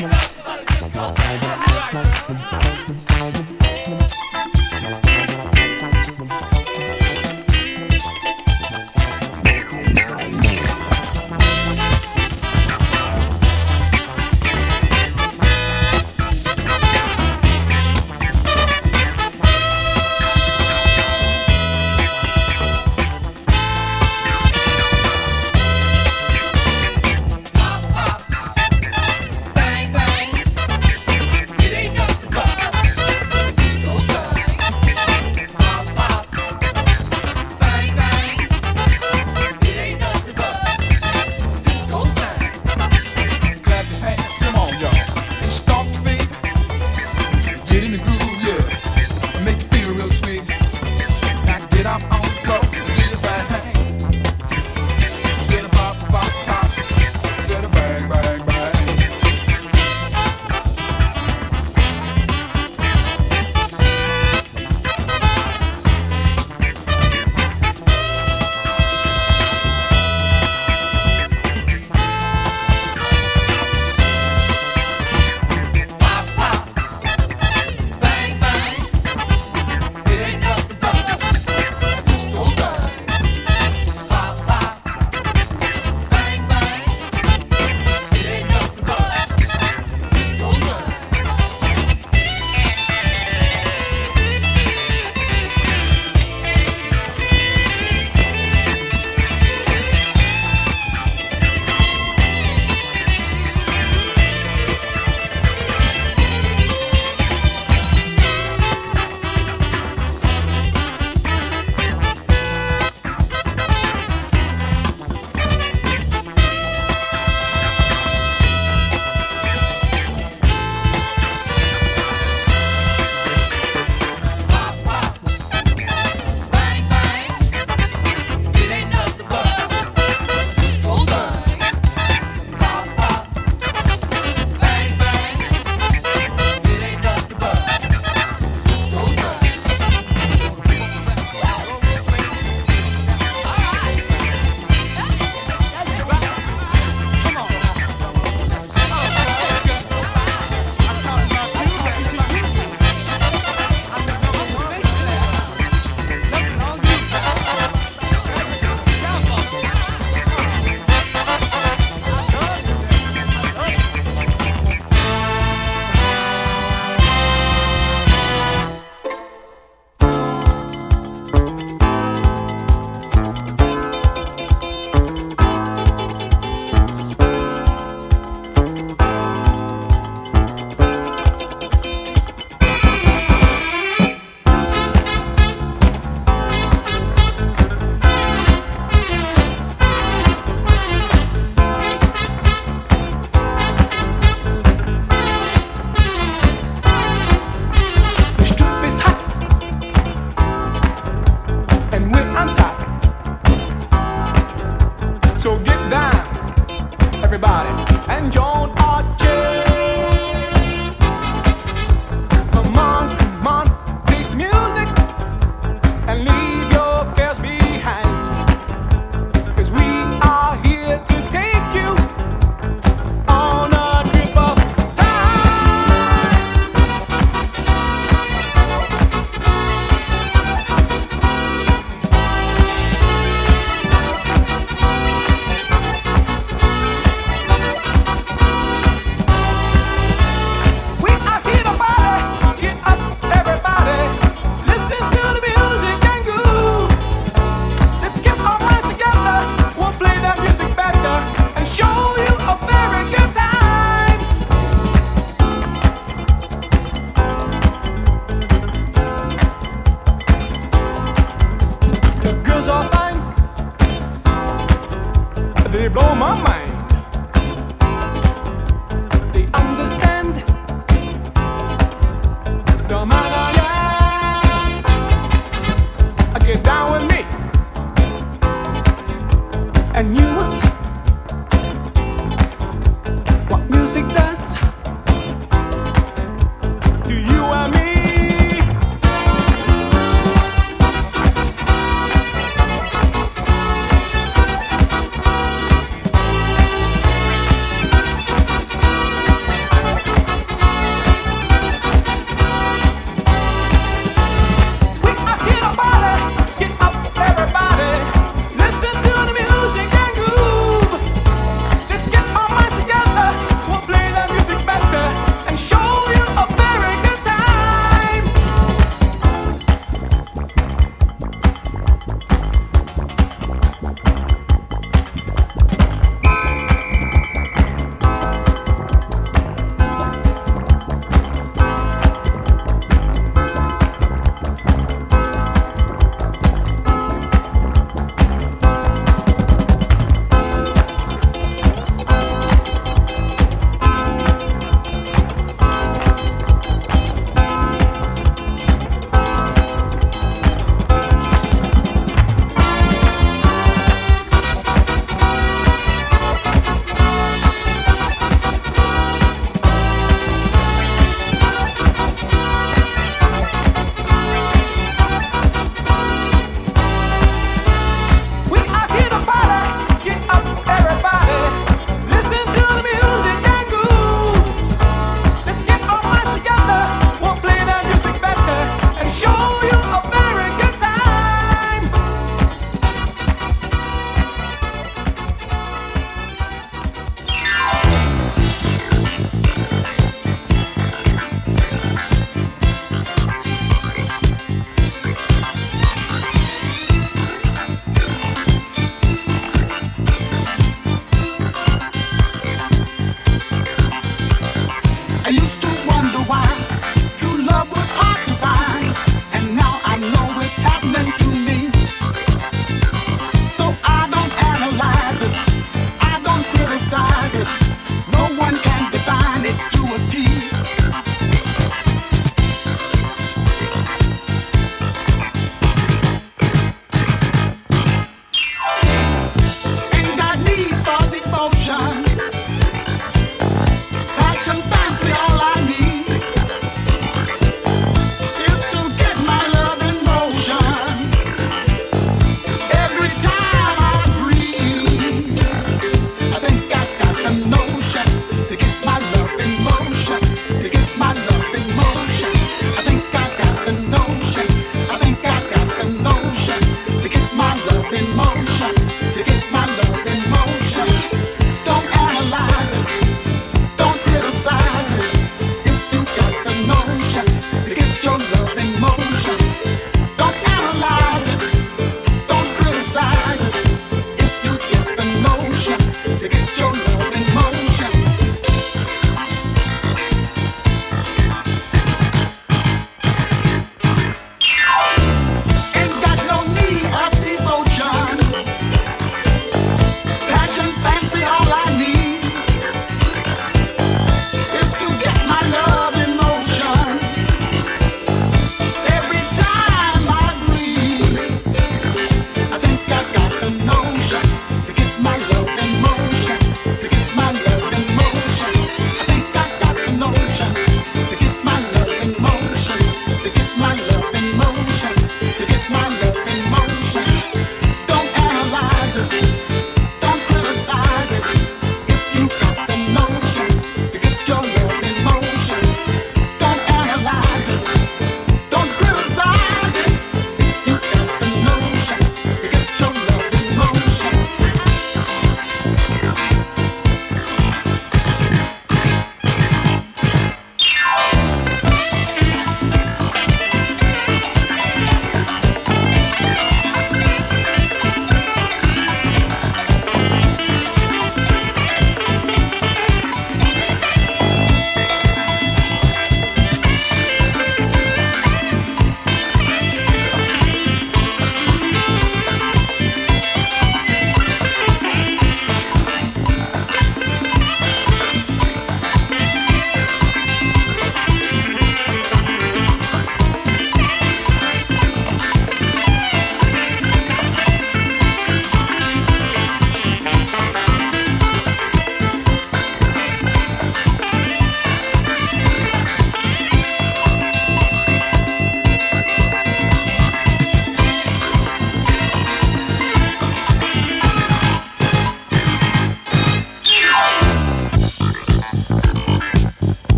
Right.